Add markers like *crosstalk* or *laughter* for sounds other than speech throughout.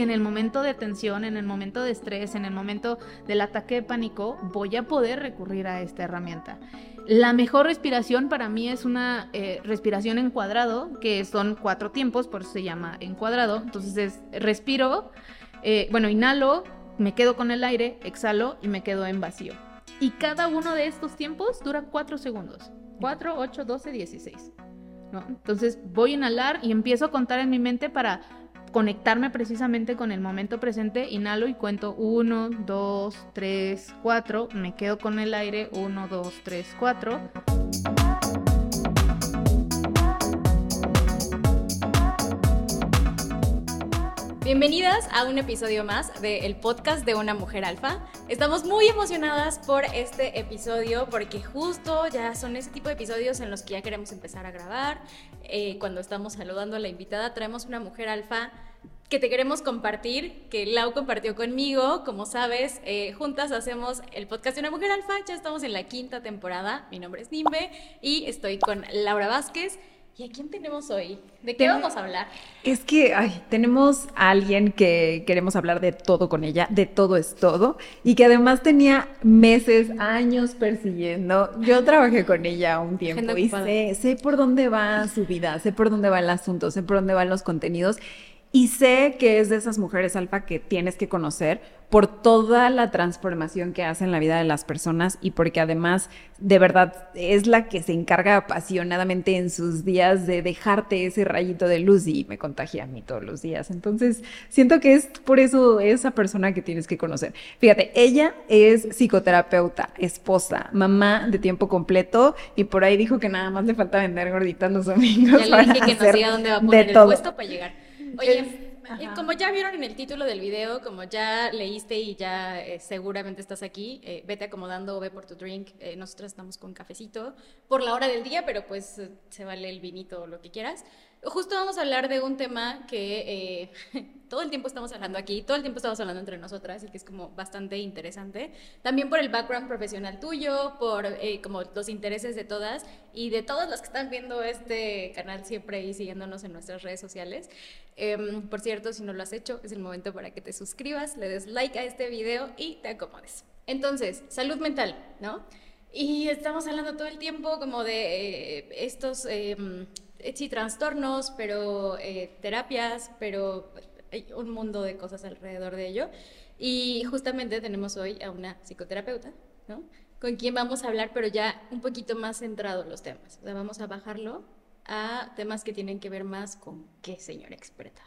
en el momento de tensión, en el momento de estrés, en el momento del ataque de pánico, voy a poder recurrir a esta herramienta. La mejor respiración para mí es una eh, respiración en cuadrado, que son cuatro tiempos, por eso se llama en cuadrado. Entonces es, respiro, eh, bueno, inhalo, me quedo con el aire, exhalo y me quedo en vacío. Y cada uno de estos tiempos dura cuatro segundos. 4, 8, 12, 16. ¿no? Entonces voy a inhalar y empiezo a contar en mi mente para conectarme precisamente con el momento presente, inhalo y cuento 1, 2, 3, 4, me quedo con el aire 1, 2, 3, 4. Bienvenidas a un episodio más del podcast de una mujer alfa. Estamos muy emocionadas por este episodio porque justo ya son ese tipo de episodios en los que ya queremos empezar a grabar. Eh, cuando estamos saludando a la invitada, traemos una mujer alfa que te queremos compartir, que Lau compartió conmigo. Como sabes, eh, juntas hacemos el podcast de una mujer alfa. Ya estamos en la quinta temporada. Mi nombre es Nimbe y estoy con Laura Vázquez. ¿Y a quién tenemos hoy? ¿De qué vamos a hablar? Es que ay, tenemos a alguien que queremos hablar de todo con ella, de todo es todo, y que además tenía meses, años persiguiendo. Yo trabajé con ella un tiempo y sé, sé por dónde va su vida, sé por dónde va el asunto, sé por dónde van los contenidos. Y sé que es de esas mujeres alfa que tienes que conocer por toda la transformación que hace en la vida de las personas y porque además de verdad es la que se encarga apasionadamente en sus días de dejarte ese rayito de luz y me contagia a mí todos los días. Entonces siento que es por eso esa persona que tienes que conocer. Fíjate, ella es psicoterapeuta, esposa, mamá de tiempo completo y por ahí dijo que nada más le falta vender gorditas los domingos. Ya le dije que no sé dónde va a poner el puesto para llegar. Oye, como ya vieron en el título del video, como ya leíste y ya eh, seguramente estás aquí, eh, vete acomodando, ve por tu drink. Eh, nosotros estamos con cafecito por la hora del día, pero pues se vale el vinito o lo que quieras. Justo vamos a hablar de un tema que eh, *laughs* todo el tiempo estamos hablando aquí, todo el tiempo estamos hablando entre nosotras y que es como bastante interesante. También por el background profesional tuyo, por eh, como los intereses de todas y de todas las que están viendo este canal siempre y siguiéndonos en nuestras redes sociales. Em, por cierto, si no lo has hecho, es el momento para que te suscribas, le des like a este video y te acomodes. Entonces, salud mental, ¿no? Y estamos hablando todo el tiempo como de eh, estos em, sí, trastornos, pero eh, terapias, pero hay un mundo de cosas alrededor de ello. Y justamente tenemos hoy a una psicoterapeuta, ¿no? Con quien vamos a hablar, pero ya un poquito más centrado los temas. O sea, vamos a bajarlo a temas que tienen que ver más con qué señora experta.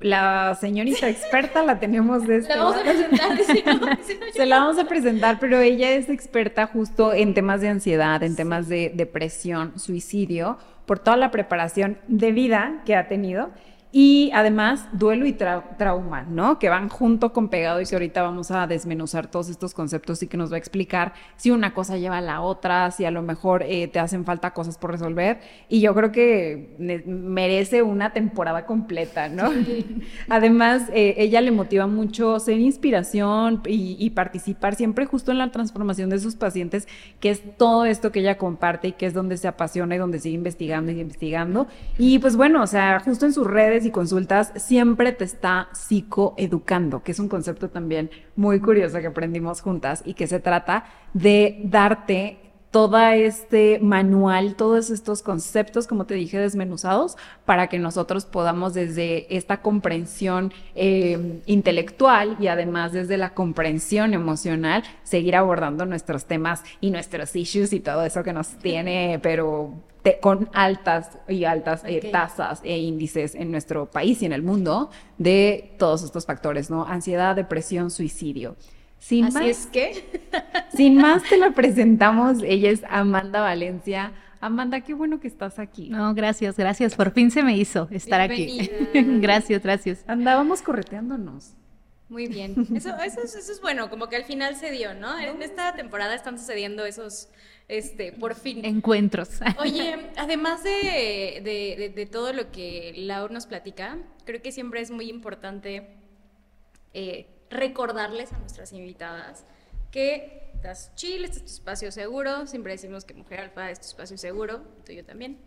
La señorita experta la tenemos de *laughs* este La vamos a presentar, *laughs* Se la vamos a presentar, pero ella es experta justo en temas de ansiedad, en temas de depresión, suicidio, por toda la preparación de vida que ha tenido y además, duelo y trauma, ¿no? Que van junto con pegado y que ahorita vamos a desmenuzar todos estos conceptos y que nos va a explicar si una cosa lleva a la otra, si a lo mejor eh, te hacen falta cosas por resolver. Y yo creo que merece una temporada completa, ¿no? *laughs* además, eh, ella le motiva mucho ser inspiración y, y participar siempre justo en la transformación de sus pacientes, que es todo esto que ella comparte y que es donde se apasiona y donde sigue investigando y investigando. Y pues bueno, o sea, justo en sus redes y consultas siempre te está psicoeducando, que es un concepto también muy curioso que aprendimos juntas y que se trata de darte todo este manual, todos estos conceptos, como te dije, desmenuzados, para que nosotros podamos desde esta comprensión eh, intelectual y además desde la comprensión emocional, seguir abordando nuestros temas y nuestros issues y todo eso que nos tiene, pero con altas y altas eh, tasas e índices en nuestro país y en el mundo de todos estos factores, ¿no? Ansiedad, depresión, suicidio. Sin Así es que. *laughs* sin más te la presentamos. Ella es Amanda Valencia. Amanda, qué bueno que estás aquí. No, gracias, gracias. Por fin se me hizo estar aquí. *laughs* gracias, gracias. Andábamos correteándonos. Muy bien. Eso, eso, eso, es bueno, como que al final se dio, ¿no? En esta temporada están sucediendo esos, este, por fin. Encuentros. Oye, *laughs* además de, de, todo lo que Laura nos platica, creo que siempre es muy importante eh, recordarles a nuestras invitadas que estás chill, este es tu espacio seguro, siempre decimos que Mujer Alfa es tu espacio seguro, tuyo también.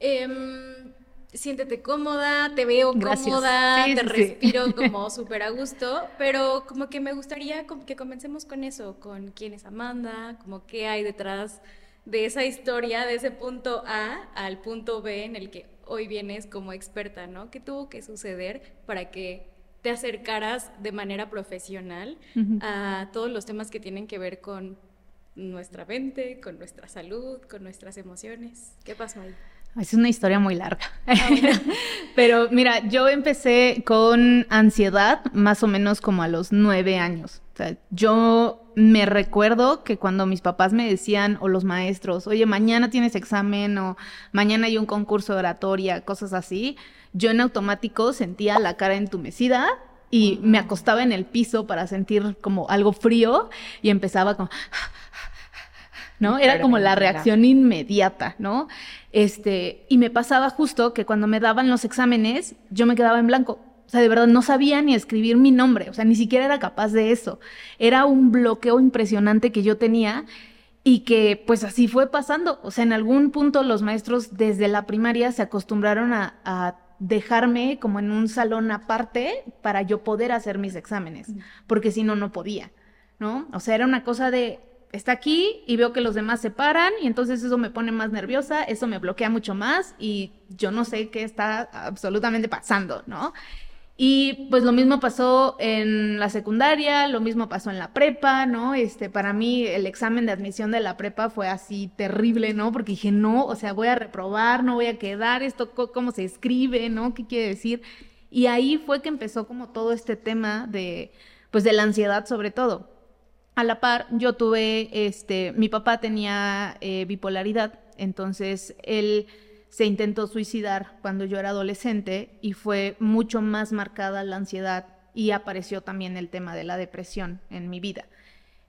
Em, siéntete cómoda, te veo cómoda, te respiro *laughs* como súper a gusto, pero como que me gustaría que comencemos con eso, con quién es Amanda, como qué hay detrás de esa historia, de ese punto A al punto B en el que hoy vienes como experta, ¿no? ¿Qué tuvo que suceder para que te acercaras de manera profesional a todos los temas que tienen que ver con nuestra mente, con nuestra salud, con nuestras emociones? ¿Qué pasó ahí? Es una historia muy larga. Ah, *laughs* Pero mira, yo empecé con ansiedad más o menos como a los nueve años. O sea, yo me recuerdo que cuando mis papás me decían, o los maestros, oye, mañana tienes examen o mañana hay un concurso de oratoria, cosas así, yo en automático sentía la cara entumecida y me acostaba en el piso para sentir como algo frío y empezaba como... ¿no? Era como la reacción inmediata, ¿no? Este, y me pasaba justo que cuando me daban los exámenes, yo me quedaba en blanco. O sea, de verdad no sabía ni escribir mi nombre, o sea, ni siquiera era capaz de eso. Era un bloqueo impresionante que yo tenía y que pues así fue pasando. O sea, en algún punto los maestros desde la primaria se acostumbraron a, dejarme como en un salón aparte para yo poder hacer mis exámenes, porque si no, no podía, ¿no? O sea, era una cosa de, está aquí y veo que los demás se paran y entonces eso me pone más nerviosa, eso me bloquea mucho más y yo no sé qué está absolutamente pasando, ¿no? Y pues lo mismo pasó en la secundaria, lo mismo pasó en la prepa, ¿no? Este, para mí el examen de admisión de la prepa fue así terrible, ¿no? Porque dije, no, o sea, voy a reprobar, no voy a quedar, esto cómo se escribe, ¿no? ¿Qué quiere decir? Y ahí fue que empezó como todo este tema de, pues de la ansiedad sobre todo a la par, yo tuve, este, mi papá tenía eh, bipolaridad, entonces él se intentó suicidar cuando yo era adolescente y fue mucho más marcada la ansiedad y apareció también el tema de la depresión en mi vida.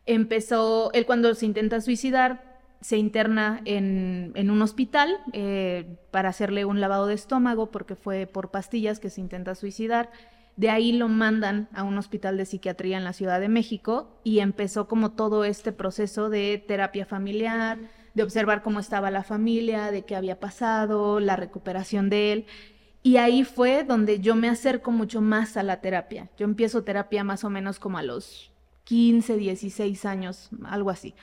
Empezó, él cuando se intenta suicidar, se interna en, un hospital eh, para hacerle un lavado de estómago porque fue por pastillas que se intenta suicidar de ahí lo mandan a un hospital de psiquiatría en la Ciudad de México y empezó como todo este proceso de terapia familiar, de observar cómo estaba la familia, de qué había pasado, la recuperación de él. Y ahí fue donde yo me acerco mucho más a la terapia. Yo empiezo terapia más o menos como a los 15, 16 años, algo así.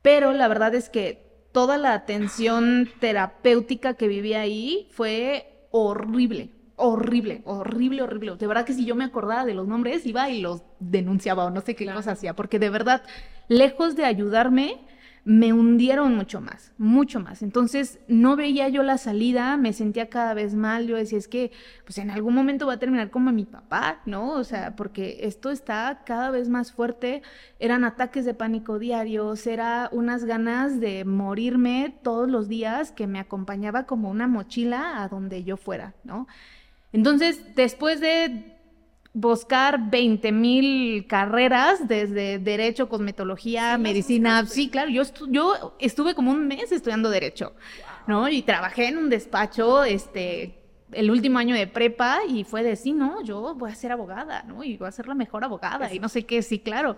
Pero la verdad es que toda la atención terapéutica que viví ahí fue horrible, horrible, horrible, horrible. De verdad que si yo me acordaba de los nombres, iba y los denunciaba o no sé qué cosa hacía, porque de verdad, lejos de ayudarme, me hundieron mucho más, mucho más. Entonces no veía yo la salida, me sentía cada vez mal, yo decía, es que pues en algún momento va a terminar como mi papá, ¿no? O sea, porque esto está cada vez más fuerte, eran ataques de pánico diarios, era unas ganas de morirme todos los días que me acompañaba como una mochila a donde yo fuera, ¿no? Entonces, después de buscar 20 mil carreras desde derecho, cosmetología, medicina, sí, claro, yo, yo estuve como un mes estudiando derecho, ¿no? Y trabajé en un despacho, este, el último año de prepa y fue de, sí, no, yo voy a ser abogada, ¿no? Y voy a ser la mejor abogada y no sé qué, sí, claro.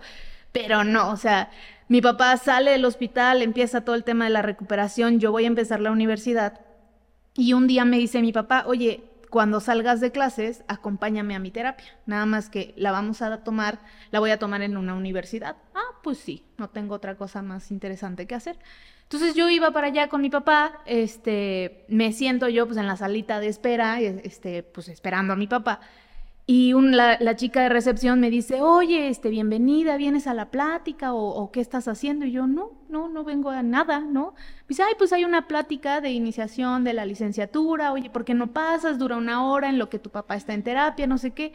Pero no, o sea, mi papá sale del hospital, empieza todo el tema de la recuperación, yo voy a empezar la universidad y un día me dice mi papá, oye, cuando salgas de clases, acompáñame a mi terapia. Nada más que la vamos a tomar, la voy a tomar en una universidad. Ah, pues sí, no tengo otra cosa más interesante que hacer. Entonces yo iba para allá con mi papá, este, me siento yo pues en la salita de espera, este, pues esperando a mi papá. Y la, chica de recepción me dice, oye, este, bienvenida, ¿vienes a la plática o, qué estás haciendo? Y yo, no, no, no vengo a nada, ¿no? Dice, ay, pues hay una plática de iniciación de la licenciatura, oye, ¿por qué no pasas? Dura una hora en lo que tu papá está en terapia, no sé qué.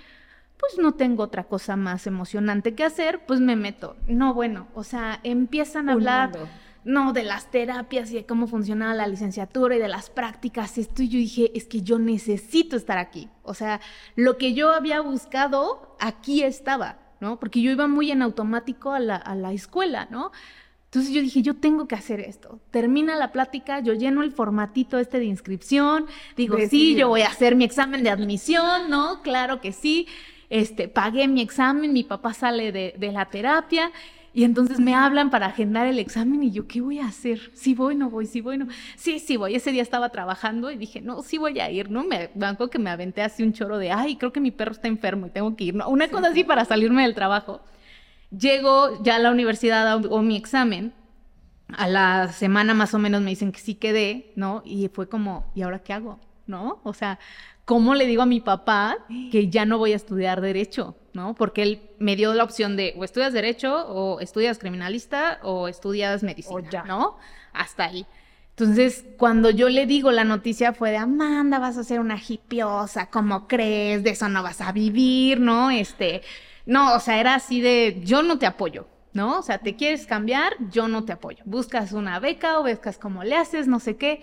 Pues no tengo otra cosa más emocionante que hacer, pues me meto. No, bueno, o sea, empiezan a hablar no, de las terapias y de cómo funcionaba la licenciatura y de las prácticas, esto, y yo dije, es que yo necesito estar aquí. O sea, lo que yo había buscado, aquí estaba, ¿no? Porque yo iba muy en automático a la, a la escuela, ¿no? Entonces yo dije, yo tengo que hacer esto. Termina la plática, yo lleno el formatito este de inscripción, digo, sí, yo voy a hacer mi examen de admisión, ¿no? Claro que sí. Este, pagué mi examen, mi papá sale de, de la terapia Y entonces me hablan para agendar el examen y yo, ¿qué voy a hacer? Si voy, no voy, si voy, no. Sí, sí voy. Ese día estaba trabajando y dije, no, sí voy a ir, ¿no? Me banco que me aventé así un choro de, ay, creo que mi perro está enfermo y tengo que ir, ¿no? Una cosa así para salirme del trabajo. Llego ya a la universidad o mi examen. A la semana más o menos me dicen que sí quedé, ¿no? Y fue como, ¿y ahora qué hago? ¿No? O sea, ¿cómo le digo a mi papá que ya no voy a estudiar derecho? ¿no? Porque él me dio la opción de o estudias derecho o estudias criminalista o estudias medicina, ¿no? Hasta ahí. Entonces, cuando yo le digo la noticia fue de Amanda, vas a ser una hipiosa, ¿cómo crees? De eso no vas a vivir, ¿no? Este, no, o sea, era así de yo no te apoyo, ¿no? O sea, te quieres cambiar, yo no te apoyo. Buscas una beca o buscas cómo le haces, no sé qué.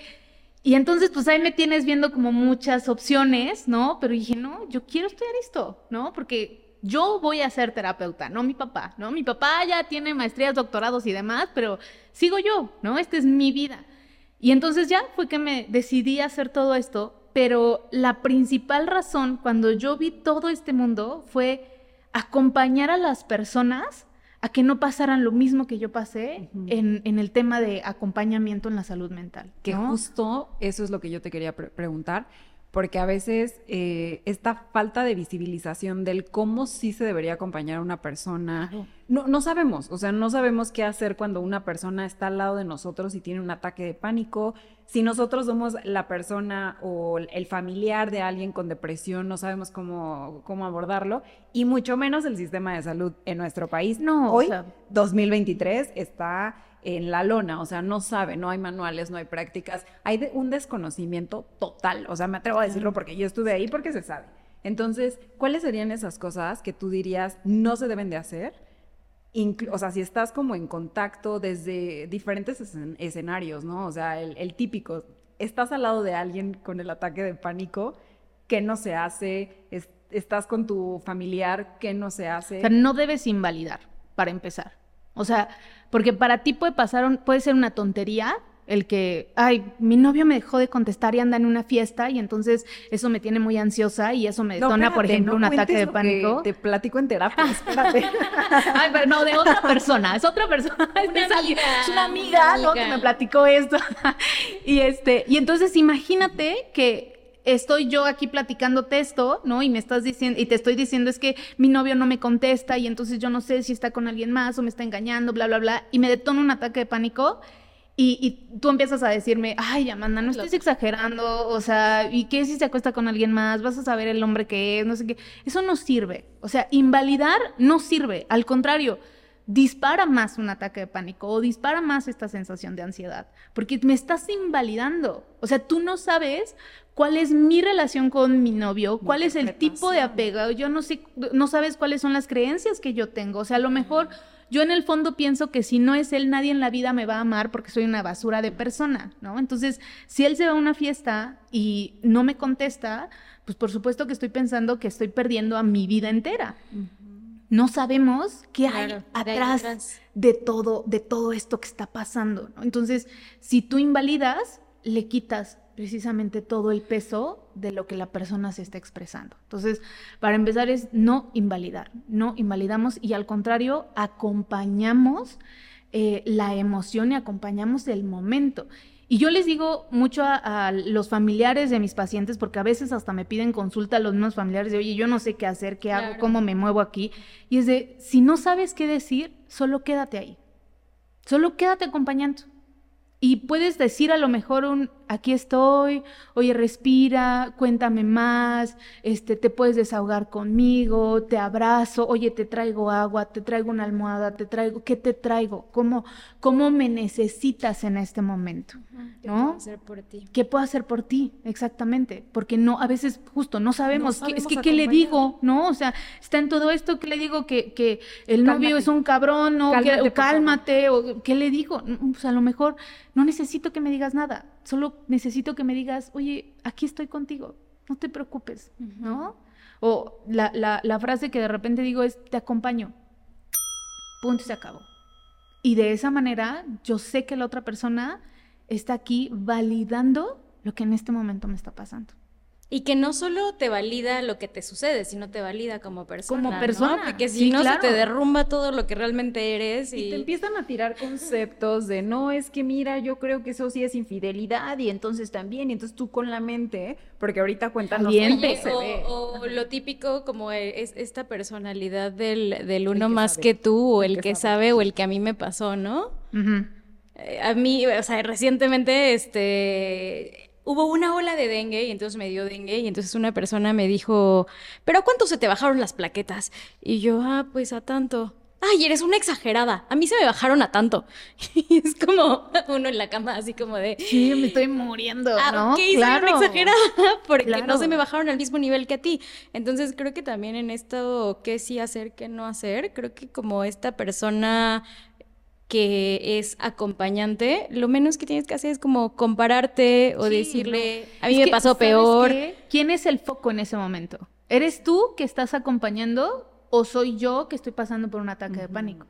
Y entonces, pues ahí me tienes viendo como muchas opciones, ¿no? Pero dije, no, yo quiero estudiar esto, ¿no? Porque yo voy a ser terapeuta, no mi papá, ¿no? Mi papá ya tiene maestrías, doctorados y demás, pero sigo yo, ¿no? Esta es mi vida. Y entonces ya fue que me decidí a hacer todo esto, pero la principal razón cuando yo vi todo este mundo fue acompañar a las personas a que no pasaran lo mismo que yo pasé en, el tema de acompañamiento en la salud mental. Que justo eso es lo que yo te quería preguntar, porque a veces eh, esta falta de visibilización del cómo sí se debería acompañar a una persona, no, no sabemos, o sea, no sabemos qué hacer cuando una persona está al lado de nosotros y tiene un ataque de pánico, si nosotros somos la persona o el familiar de alguien con depresión, no sabemos cómo, cómo abordarlo, y mucho menos el sistema de salud en nuestro país. No, hoy, 2023, está en la lona, o sea, no sabe, no hay manuales, no hay prácticas, hay un desconocimiento total, o sea, me atrevo a decirlo porque yo estuve ahí porque se sabe. Entonces, ¿cuáles serían esas cosas que tú dirías no se deben de hacer? o sea, si estás como en contacto desde diferentes escenarios, ¿no? O sea, el, típico, estás al lado de alguien con el ataque de pánico, ¿qué no se hace? estás con tu familiar, ¿qué no se hace? O sea, no debes invalidar, para empezar. O sea, porque para ti puede pasar, puede ser una tontería el que, ay, mi novio me dejó de contestar y anda en una fiesta y entonces eso me tiene muy ansiosa y eso me detona, por ejemplo, un ataque de pánico. Te platico en terapia, *laughs* espérate. ay, pero no, de otra persona, es otra persona. *laughs* es, una amiga, ¿no? Que me platicó esto. *laughs* y este, y entonces imagínate que estoy yo aquí platicándote esto, ¿no? Y me estás diciendo, y te estoy diciendo es que mi novio no me contesta y entonces yo no sé si está con alguien más o me está engañando, bla, bla, bla, y me detona un ataque de pánico. Y, tú empiezas a decirme, ay, Amanda, no estés exagerando, o sea, ¿y qué si se acuesta con alguien más? Vas a saber el hombre que es, no sé qué. Eso no sirve. O sea, invalidar no sirve. Al contrario, dispara más un ataque de pánico o dispara más esta sensación de ansiedad, porque me estás invalidando. O sea, tú no sabes cuál es mi relación con mi novio, cuál es el tipo de apego, yo no sé, no sabes cuáles son las creencias que yo tengo. O sea, a lo mejor yo en el fondo pienso que si no es él, nadie en la vida me va a amar porque soy una basura de persona, ¿no? Entonces, si él se va a una fiesta y no me contesta, pues por supuesto que estoy pensando que estoy perdiendo a mi vida entera. No sabemos qué hay atrás, de todo, de todo esto que está pasando, ¿no? Entonces, si tú invalidas, le quitas precisamente todo el peso de lo que la persona se está expresando. Entonces, para empezar es no invalidar, no invalidamos y al contrario, acompañamos eh, la emoción y acompañamos el momento. Y yo les digo mucho a, los familiares de mis pacientes, porque a veces hasta me piden consulta a los mismos familiares de, oye, yo no sé qué hacer, qué hago, cómo me muevo aquí. Y es de, si no sabes qué decir, solo quédate ahí. Solo quédate acompañando. Y puedes decir a lo mejor un, aquí estoy, oye, respira, cuéntame más, este, te puedes desahogar conmigo, te abrazo, oye, te traigo agua, te traigo una almohada, te traigo, ¿qué te traigo? ¿Cómo, cómo me necesitas en este momento? ¿Qué puedo hacer por ti? ¿Qué puedo hacer por ti? Exactamente, porque no, a veces justo no sabemos, qué, es que, ¿qué le digo? ¿No? O sea, está en todo esto, ¿qué le digo? Que, que el novio es un cabrón, ¿no? Cálmate, o cálmate, o ¿qué le digo? Pues a lo mejor no necesito que me digas nada solo necesito que me digas, oye, aquí estoy contigo, no te preocupes, ¿no? O la, la, frase que de repente digo es, te acompaño, punto, se acabó. Y de esa manera yo sé que la otra persona está aquí validando lo que en este momento me está pasando. Y que no solo te valida lo que te sucede, sino te valida como persona. Como persona. Porque si no, se te derrumba todo lo que realmente eres. Y... te empiezan a tirar conceptos de no, es que mira, yo creo que eso sí es infidelidad y entonces también. Y entonces tú con la mente, porque ahorita cuentan bien. o, o, lo típico como es esta personalidad del, del uno más que tú, o el, que, sabe, o el que a mí me pasó, ¿no? Eh, a mí, o sea, recientemente, este hubo una ola de dengue y entonces me dio dengue y entonces una persona me dijo, pero ¿a cuánto se te bajaron las plaquetas? Y yo, ah, pues a tanto. Ay, eres una exagerada. A mí se me bajaron a tanto. *laughs* Y es como uno en la cama, así como de. Sí, me estoy muriendo. Ah, ¿no? Ok, claro. soy una exagerada *laughs* porque no se me bajaron al mismo nivel que a ti. Entonces creo que también en esto, qué sí hacer, qué no hacer, creo que como esta persona que es acompañante, lo menos que tienes que hacer es como compararte o decirle, a mí me pasó peor. ¿Quién es el foco en ese momento? ¿Eres tú que estás acompañando o soy yo que estoy pasando por un ataque de pánico?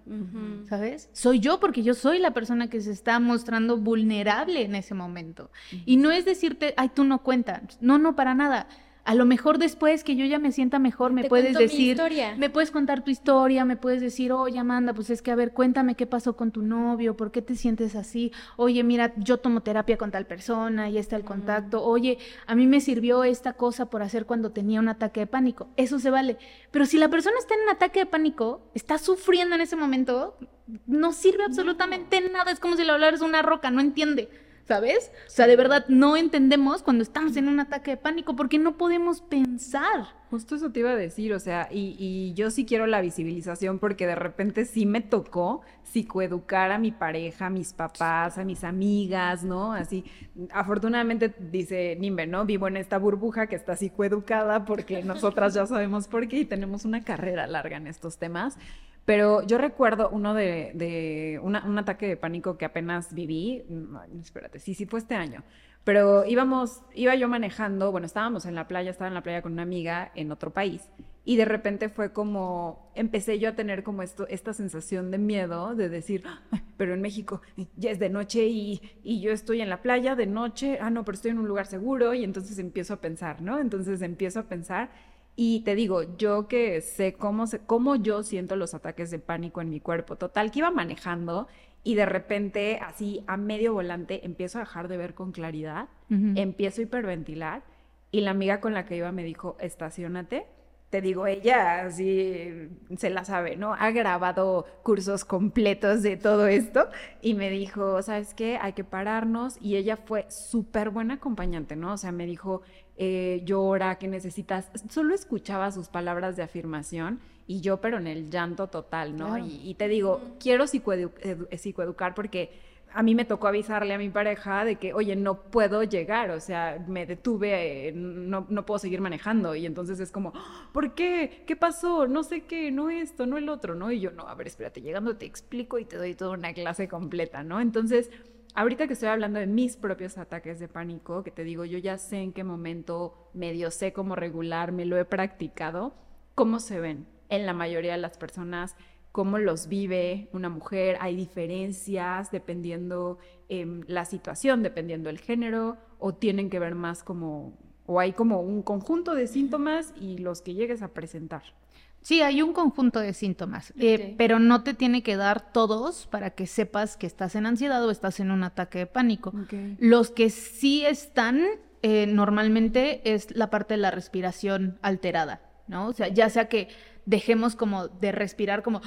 ¿Sabes? Soy yo porque yo soy la persona que se está mostrando vulnerable en ese momento. Y no es decirte, ay, tú no cuentas. No, no, para nada a lo mejor después que yo ya me sienta mejor, me puedes decir, me puedes contar tu historia, me puedes decir, oye Amanda, pues es que a ver, cuéntame qué pasó con tu novio, por qué te sientes así, oye, mira, yo tomo terapia con tal persona y está el contacto, oye, a mí me sirvió esta cosa por hacer cuando tenía un ataque de pánico, eso se vale. Pero si la persona está en un ataque de pánico, está sufriendo en ese momento, no sirve absolutamente nada, es como si le hablaras una roca, no entiende. ¿Sabes? O sea, de verdad no entendemos cuando estamos en un ataque de pánico porque no podemos pensar. Justo eso te iba a decir, o sea, y, yo sí quiero la visibilización porque de repente sí me tocó psicoeducar a mi pareja, a mis papás, a mis amigas, ¿no? Así, afortunadamente dice Nimbe, ¿no? Vivo en esta burbuja que está psicoeducada porque nosotras ya sabemos por qué y tenemos una carrera larga en estos temas. Pero yo recuerdo uno de, un ataque de pánico que apenas viví, espérate, sí, sí fue este año, pero íbamos, iba yo manejando, bueno, estábamos en la playa, estaba en la playa con una amiga en otro país y de repente fue como, empecé yo a tener como esto, esta sensación de miedo de decir, pero en México ya es de noche y, y yo estoy en la playa de noche, ah, no, pero estoy en un lugar seguro y entonces empiezo a pensar, ¿no? Entonces empiezo a pensar y te digo, yo que sé cómo, cómo yo siento los ataques de pánico en mi cuerpo. Total, que iba manejando y de repente, así a medio volante, empiezo a dejar de ver con claridad, empiezo a hiperventilar y la amiga con la que iba me dijo, estacionate te digo, ella así se la sabe, ¿no? Ha grabado cursos completos de todo esto y me dijo, ¿sabes qué? Hay que pararnos y ella fue súper buena acompañante, ¿no? O sea, me dijo, eh, llora, ¿qué necesitas? Solo escuchaba sus palabras de afirmación y yo, pero en el llanto total, ¿no? Y, y, te digo, quiero psicoeducar porque a mí me tocó avisarle a mi pareja de que, oye, no puedo llegar, o sea, me detuve, no, no puedo seguir manejando. Y entonces es como, ¿por qué? ¿Qué pasó? No sé qué, no esto, no el otro, ¿no? Y yo, no, a ver, espérate, llegando te explico y te doy toda una clase completa, ¿no? Entonces, ahorita que estoy hablando de mis propios ataques de pánico, que te digo, yo ya sé en qué momento medio sé cómo regular, me lo he practicado, ¿cómo se ven en la mayoría de las personas? cómo los vive una mujer, hay diferencias dependiendo eh, la situación, dependiendo el género, o tienen que ver más como, o hay como un conjunto de síntomas y los que llegues a presentar. Sí, hay un conjunto de síntomas, eh, pero no te tiene que dar todos para que sepas que estás en ansiedad o estás en un ataque de pánico. Los que sí están eh, normalmente es la parte de la respiración alterada, ¿no? O sea, ya sea que dejemos como de respirar como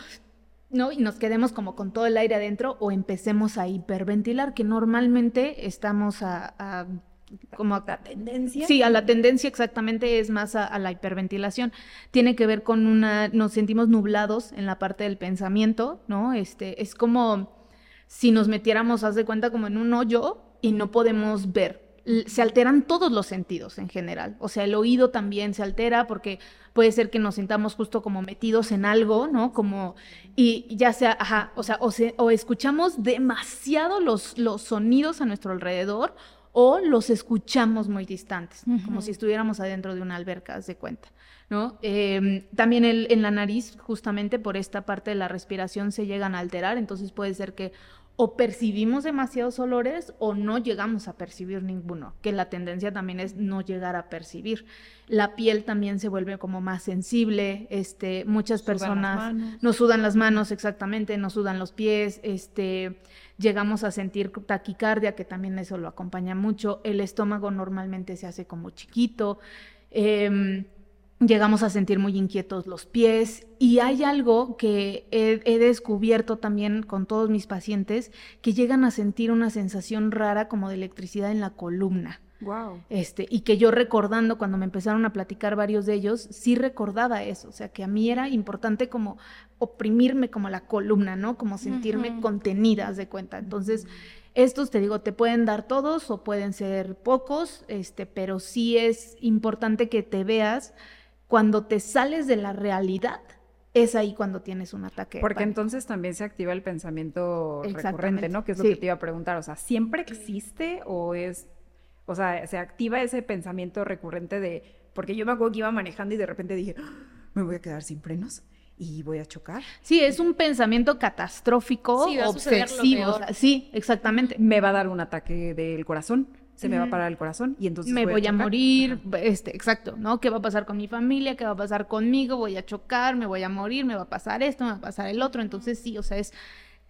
¿no? Y nos quedemos como con todo el aire adentro o empecemos a hiperventilar, que normalmente estamos a, como a la tendencia. Sí, a la tendencia exactamente es más a, la hiperventilación. Tiene que ver con una, nos sentimos nublados en la parte del pensamiento, ¿no? Este, es como si nos metiéramos, haz de cuenta, como en un hoyo y no podemos ver se alteran todos los sentidos en general. O sea, el oído también se altera porque puede ser que nos sintamos justo como metidos en algo, ¿no? Como, y ya sea, ajá, o sea, o, escuchamos demasiado los, los sonidos a nuestro alrededor o los escuchamos muy distantes, como si estuviéramos adentro de una alberca, haz de cuenta, ¿no? Em, también en la nariz, justamente por esta parte de la respiración, se llegan a alterar, entonces puede ser que o percibimos demasiados olores o no llegamos a percibir ninguno, que la tendencia también es no llegar a percibir. La piel también se vuelve como más sensible, este, muchas personas nos sudan las manos exactamente, nos sudan los pies, este, llegamos a sentir taquicardia, que también eso lo acompaña mucho, el estómago normalmente se hace como chiquito. Em, llegamos a sentir muy inquietos los pies y hay algo que he, descubierto también con todos mis pacientes que llegan a sentir una sensación rara como de electricidad en la columna. Wow. Este, y que yo recordando cuando me empezaron a platicar varios de ellos, sí recordaba eso, o sea, que a mí era importante como oprimirme como la columna, ¿no? Como sentirme contenidas de cuenta. Entonces, estos, te digo, te pueden dar todos o pueden ser pocos, este, pero sí es importante que te veas cuando te sales de la realidad, es ahí cuando tienes un ataque. Porque entonces también se activa el pensamiento recurrente, ¿no? Que es lo que te iba a preguntar. O sea, ¿siempre existe o es, o sea, se activa ese pensamiento recurrente de, porque yo me acuerdo que iba manejando y de repente dije, ¡Ah! me voy a quedar sin frenos y voy a chocar. Sí, es un pensamiento catastrófico, obsesivo. sí, exactamente. Me va a dar un ataque del corazón se me va a parar el corazón y entonces me voy, a, morir, este, exacto, ¿no? ¿Qué va a pasar con mi familia? ¿Qué va a pasar conmigo? Voy a chocar, me voy a morir, me va a pasar esto, me va a pasar el otro, entonces sí, o sea, es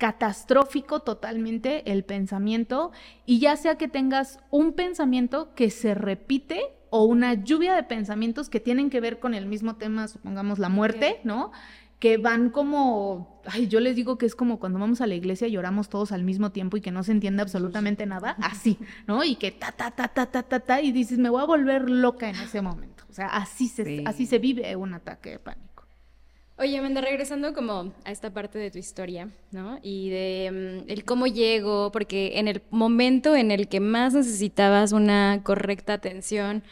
catastrófico totalmente el pensamiento y ya sea que tengas un pensamiento que se repite o una lluvia de pensamientos que tienen que ver con el mismo tema, supongamos la muerte, ¿no? que van como, ay, yo les digo que es como cuando vamos a la iglesia y lloramos todos al mismo tiempo y que no se entiende absolutamente nada, así, ¿no? Y que ta, ta, ta, ta, ta, ta, ta, y dices, me voy a volver loca en ese momento. O sea, así se, así se vive un ataque de pánico. Oye, Amanda, regresando como a esta parte de tu historia, ¿no? Y de mm, el cómo llego, porque en el momento en el que más necesitabas una correcta atención,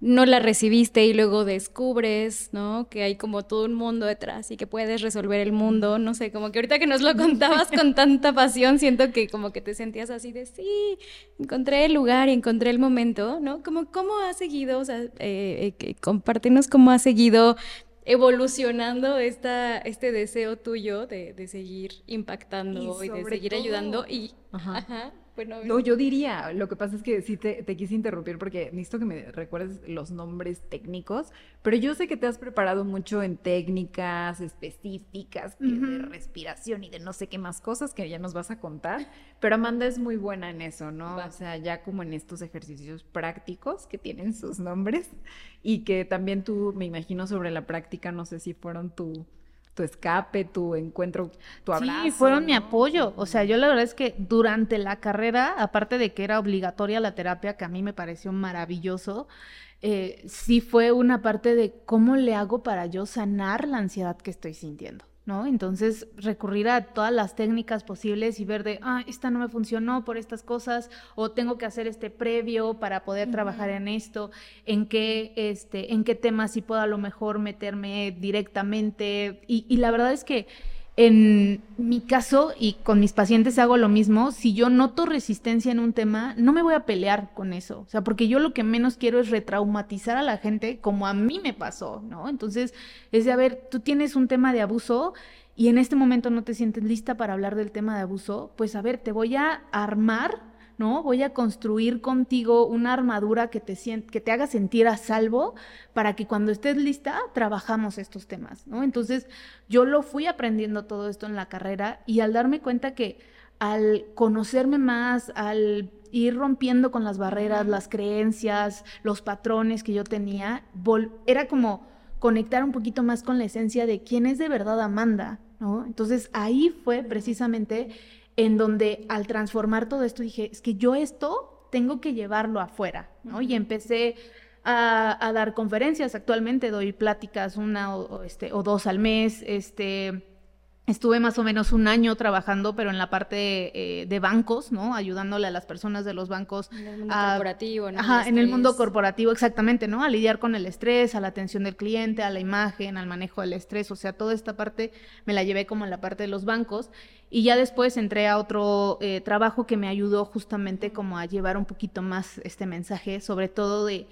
no la recibiste y luego descubres, ¿no? Que hay como todo un mundo detrás y que puedes resolver el mundo, no sé, como que ahorita que nos lo *laughs* contabas con tanta pasión, siento que como que te sentías así de, sí, encontré el lugar y encontré el momento, ¿no? Como, ¿cómo ha seguido, o sea, eh, eh compártenos cómo ha seguido evolucionando esta, este deseo tuyo de, de seguir impactando y, de seguir ayudando y... Ajá no, yo diría, lo que pasa es que sí te, quise interrumpir porque necesito que me recuerdes los nombres técnicos, pero yo sé que te has preparado mucho en técnicas específicas de respiración y de no sé qué más cosas que ya nos vas a contar, pero Amanda es muy buena en eso, ¿no? O sea, ya como en estos ejercicios prácticos que tienen sus nombres y que también tú, me imagino, sobre la práctica, no sé si fueron tu tu escape, tu encuentro, tu abrazo. Sí, fueron mi apoyo. O sea, yo la verdad es que durante la carrera, aparte de que era obligatoria la terapia, que a mí me pareció maravilloso, eh, sí fue una parte de cómo le hago para yo sanar la ansiedad que estoy sintiendo. ¿No? Entonces, recurrir a todas las técnicas posibles y ver de, ah, esta no me funcionó por estas cosas, o tengo que hacer este previo para poder trabajar en esto, en qué, este, en qué temas sí puedo a lo mejor meterme directamente. Y, y la verdad es que en mi caso y con mis pacientes hago lo mismo, si yo noto resistencia en un tema, no me voy a pelear con eso, o sea, porque yo lo que menos quiero es retraumatizar a la gente como a mí me pasó, ¿no? Entonces, es de, a ver, tú tienes un tema de abuso y en este momento no te sientes lista para hablar del tema de abuso, pues a ver, te voy a armar ¿no? Voy a construir contigo una armadura que te, que te haga sentir a salvo para que cuando estés lista trabajamos estos temas, ¿no? Entonces yo lo fui aprendiendo todo esto en la carrera y al darme cuenta que al conocerme más, al ir rompiendo con las barreras, las creencias, los patrones que yo tenía, era como conectar un poquito más con la esencia de quién es de verdad Amanda, ¿no? Entonces ahí fue precisamente en donde al transformar todo esto dije, es que yo esto tengo que llevarlo afuera, ¿no? Y empecé a, dar conferencias, actualmente doy pláticas una o, este, o dos al mes, este, Estuve más o menos un año trabajando, pero en la parte eh, de bancos, ¿no? Ayudándole a las personas de los bancos. En el mundo corporativo, ¿no? Ajá, en el mundo corporativo, exactamente, ¿no? A lidiar con el estrés, a la atención del cliente, a la imagen, al manejo del estrés. O sea, toda esta parte me la llevé como en la parte de los bancos. Y ya después entré a otro eh, trabajo que me ayudó justamente como a llevar un poquito más este mensaje, sobre todo de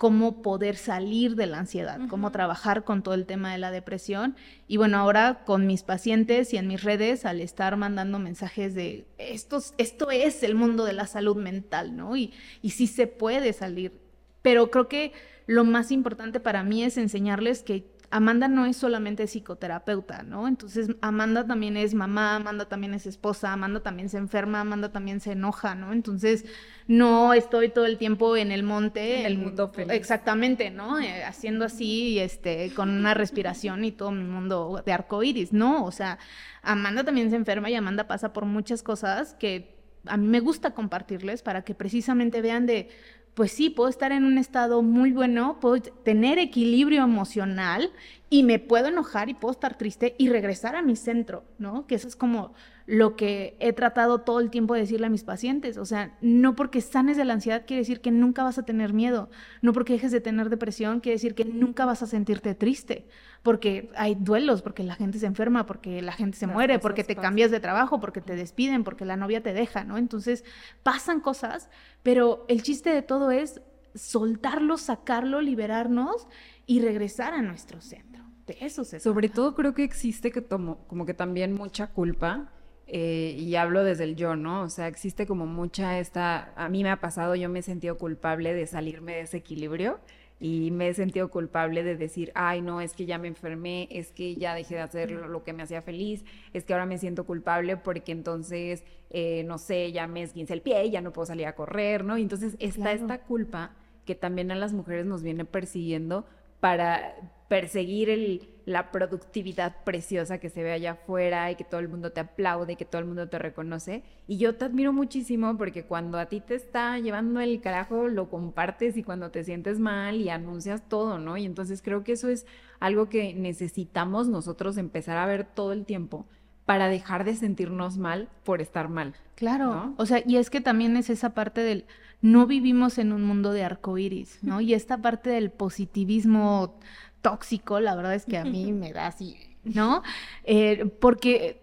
cómo poder salir de la ansiedad, cómo trabajar con todo el tema de la depresión. Y bueno, ahora con mis pacientes y en mis redes, al estar mandando mensajes de esto, esto es el mundo de la salud mental, ¿no? Y, y sí se puede salir. Pero creo que lo más importante para mí es enseñarles que Amanda no es solamente psicoterapeuta, ¿no? Entonces Amanda también es mamá, Amanda también es esposa, Amanda también se enferma, Amanda también se enoja, ¿no? Entonces no estoy todo el tiempo en el monte. En el mundo feliz. Exactamente, ¿no? Eh, haciendo así, este, con una respiración y todo mi mundo de arcoíris, ¿no? O sea, Amanda también se enferma y Amanda pasa por muchas cosas que a mí me gusta compartirles para que precisamente vean de pues sí, puedo estar en un estado muy bueno, puedo tener equilibrio emocional y me puedo enojar y puedo estar triste y regresar a mi centro, ¿no? Que eso es como lo que he tratado todo el tiempo de decirle a mis pacientes. O sea, no porque sanes de la ansiedad quiere decir que nunca vas a tener miedo, no porque dejes de tener depresión quiere decir que nunca vas a sentirte triste, porque hay duelos, porque la gente se enferma, porque la gente se muere, porque te cambias de trabajo, porque te despiden, porque la novia te deja, ¿no? Entonces pasan cosas, pero el chiste de todo es soltarlo, sacarlo, liberarnos y regresar a nuestro centro. Eso Sobre todo creo que existe que tomo, como que también mucha culpa. Eh, y hablo desde el yo, ¿no? O sea, existe como mucha esta, a mí me ha pasado, yo me he sentido culpable de salirme de ese equilibrio y me he sentido culpable de decir, ay, no, es que ya me enfermé, es que ya dejé de hacer lo, que me hacía feliz, es que ahora me siento culpable porque entonces, eh, no sé, ya me esguince el pie ya no puedo salir a correr, ¿no? Y entonces está esta culpa que también a las mujeres nos viene persiguiendo para perseguir el, la productividad preciosa que se ve allá afuera y que todo el mundo te aplaude y que todo el mundo te reconoce. Y yo te admiro muchísimo porque cuando a ti te está llevando el carajo, lo compartes y cuando te sientes mal y anuncias todo, ¿no? Y entonces creo que eso es algo que necesitamos nosotros empezar a ver todo el tiempo para dejar de sentirnos mal por estar mal. Claro, o sea, y es que también es esa parte del no vivimos en un mundo de arcoíris, ¿no? Y esta parte del positivismo tóxico, la verdad es que a mí *laughs* me da así, ¿no? Eh, porque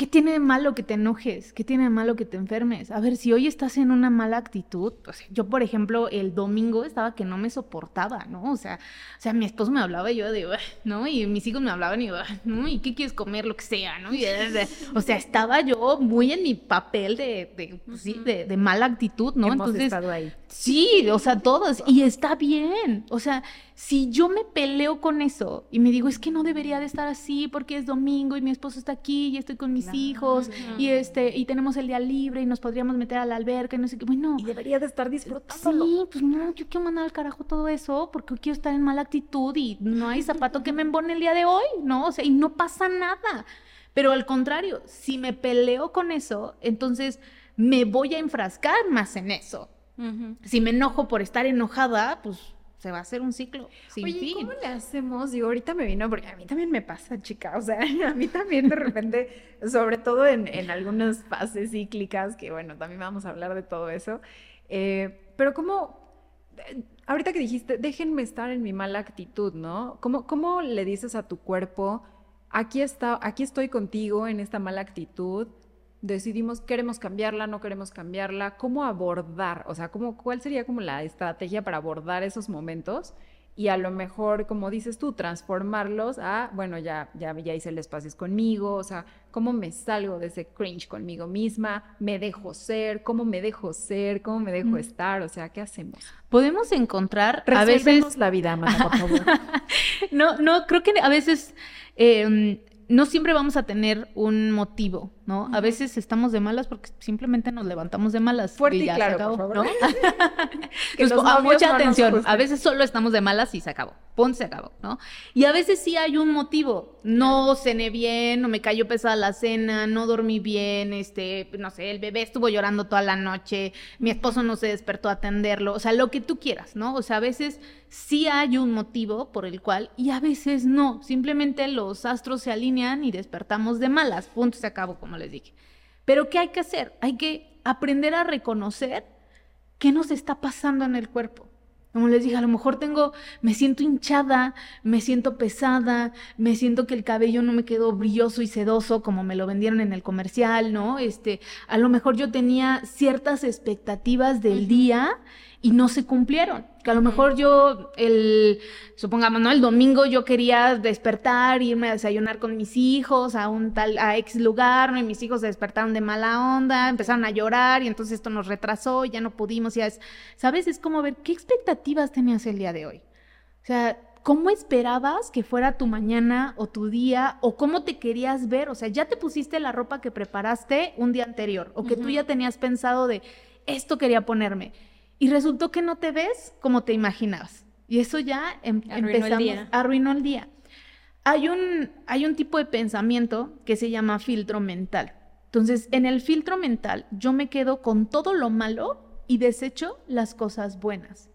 ¿Qué tiene de malo que te enojes? ¿Qué tiene de malo que te enfermes? A ver, si hoy estás en una mala actitud, yo, por ejemplo, el domingo estaba que no me soportaba, ¿no? O sea, o sea, mi esposo me hablaba y yo de, ¿no? Y mis hijos me hablaban y yo, ¿no? ¿Y qué quieres comer? Lo que sea, ¿no? o sea, estaba yo muy en mi papel de, de, pues sí, de, mala actitud, ¿no? Hemos Entonces, estado ahí. Sí, o sea, todos. Y está bien. O sea, si yo me peleo con eso y me digo, es que no debería de estar así porque es domingo y mi esposo está aquí y estoy con mis hijos y este y tenemos el día libre y nos podríamos meter a la alberca y no sé qué, bueno. Y debería de estar disfrutando. Sí, pues no, yo quiero mandar al carajo todo eso porque quiero estar en mala actitud y no hay zapato que me embone el día de hoy, ¿no? O sea, y no pasa nada. Pero al contrario, si me peleo con eso, entonces me voy a enfrascar más en eso. Si me enojo por estar enojada, pues se va a hacer un ciclo sin Oye, ¿cómo le hacemos? Digo, ahorita me vino, porque a mí también me pasa, chica, o sea, *laughs* a mí también de repente, sobre todo en, en algunas fases cíclicas, que bueno, también vamos a hablar de todo eso, eh, pero ¿cómo, ahorita que dijiste, déjenme estar en mi mala actitud, ¿no? ¿Cómo, cómo le dices a tu cuerpo, aquí, está, aquí estoy contigo en esta mala actitud? Decidimos queremos cambiarla, no queremos cambiarla, cómo abordar, o sea, cómo, cuál sería como la estrategia para abordar esos momentos y a lo mejor, como dices tú, transformarlos a, bueno, ya, ya, ya hice el espacio conmigo, o sea, cómo me salgo de ese cringe conmigo misma, me dejo ser, cómo me dejo ser, cómo me dejo estar, o sea, ¿qué hacemos? Podemos encontrar a veces la vida, Amanda, por favor. *laughs* no, no, creo que a veces eh, no siempre vamos a tener un motivo, ¿no? A veces estamos de malas porque simplemente nos levantamos de malas. Fuerte y, claro, por favor. ¿no? *laughs* Pues, mucha atención. a veces solo estamos de malas y se acabó. Pon, se acabó, ¿no? Y a veces sí hay un motivo. No cené bien, no me cayó pesada la cena, no dormí bien, este, no sé, el bebé estuvo llorando toda la noche, mi esposo no se despertó a atenderlo, o sea, lo que tú quieras, ¿no? O sea, a veces sí hay un motivo por el cual y a veces no. Simplemente los astros se alinean y despertamos de malas. Punto, se acabó, como les dije. Pero ¿qué hay que hacer? Hay que aprender a reconocer qué nos está pasando en el cuerpo. Como les dije, a lo mejor tengo, me siento hinchada, me siento pesada, me siento que el cabello no me quedó brilloso y sedoso como me lo vendieron en el comercial, ¿no? Este, a lo mejor yo tenía ciertas expectativas del día y no se cumplieron. Que a lo mejor yo, el, supongamos, ¿no? El domingo yo quería despertar, irme a desayunar con mis hijos a un tal, a X lugar, ¿no? Y mis hijos se despertaron de mala onda, empezaron a llorar y entonces esto nos retrasó, ya no pudimos, ya es, ¿sabes? Es como ver qué expectativas tenías el día de hoy. O sea, ¿cómo esperabas que fuera tu mañana o tu día o cómo te querías ver? O sea, ya te pusiste la ropa que preparaste un día anterior o que tú ya tenías pensado de esto quería ponerme y resultó que no te ves como te imaginabas. Y eso ya em empezamos, el arruinó el día. Hay un, hay un tipo de pensamiento que se llama filtro mental. Entonces, en el filtro mental yo me quedo con todo lo malo y desecho las cosas buenas.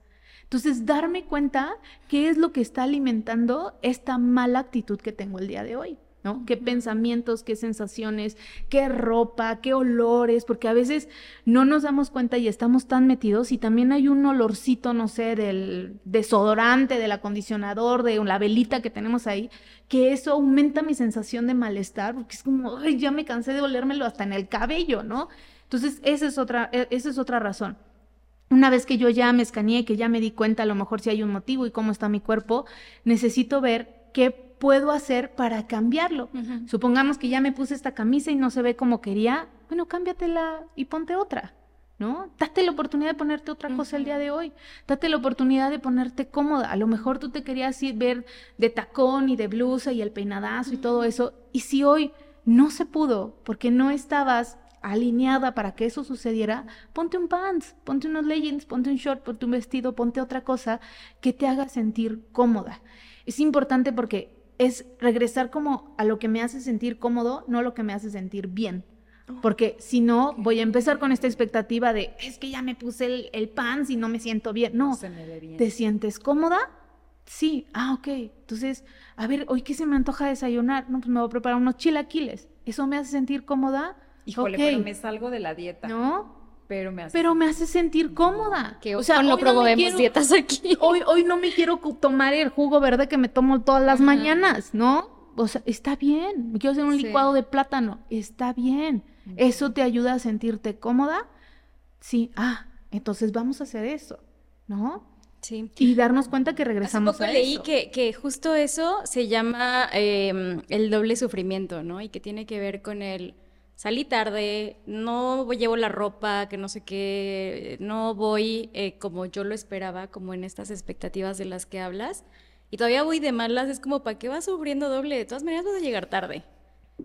Entonces, darme cuenta qué es lo que está alimentando esta mala actitud que tengo el día de hoy. ¿No? Qué pensamientos, qué sensaciones, qué ropa, qué olores, porque a veces no nos damos cuenta y estamos tan metidos y también hay un olorcito, no sé, del desodorante, del acondicionador, de la velita que tenemos ahí, que eso aumenta mi sensación de malestar, porque es como, ay, ya me cansé de olérmelo hasta en el cabello, ¿no? Entonces, esa es otra, e, esa es otra razón. Una vez que yo ya me escaneé, que ya me di cuenta a lo mejor si hay un motivo y cómo está mi cuerpo, necesito ver qué puedo hacer para cambiarlo? Supongamos que ya me puse esta camisa y no se ve como quería, bueno, cámbiatela y ponte otra. ¿No? Date la oportunidad de ponerte otra cosa el día de hoy. Date la oportunidad de ponerte cómoda. A lo mejor tú te querías ir ver de tacón y de blusa y el peinadazo y todo eso. Y si hoy no se pudo porque no estabas alineada para que eso sucediera, ponte un pants, ponte unos leggings, ponte un short, ponte un vestido, ponte otra cosa que te haga sentir cómoda. Es importante porque es regresar como a lo que me hace sentir cómodo, no lo que me hace sentir bien. Oh, Porque si no, voy a empezar con esta expectativa de, es que ya me puse el, el pan si no me siento bien. No, ¿te sientes cómoda? Sí, ah, ok. Entonces, a ver, hoy qué se me antoja desayunar. No, pues me voy a preparar unos chilaquiles. ¿Eso me hace sentir cómoda? Híjole, pero me salgo de la dieta. ¿No? Pero me hace, pero me hace sentir cómoda. Que o sea, no promovemos dietas aquí. Hoy, hoy no me quiero tomar el jugo verde que me tomo todas las mañanas, ¿no? O sea, está bien. Me quiero hacer un licuado de plátano. Está bien. ¿Eso te ayuda a sentirte cómoda? Sí. Ah, entonces vamos a hacer eso, ¿no? Sí. Y darnos cuenta que regresamos Hace poco leí Que, que justo eso se llama em, el doble sufrimiento, ¿no? Y que tiene que ver con el salí tarde, no llevo la ropa, que no sé qué, no voy eh, como yo lo esperaba, como en estas expectativas de las que hablas, y todavía voy de malas, es como, ¿para qué vas sufriendo doble? De todas maneras vas a llegar tarde.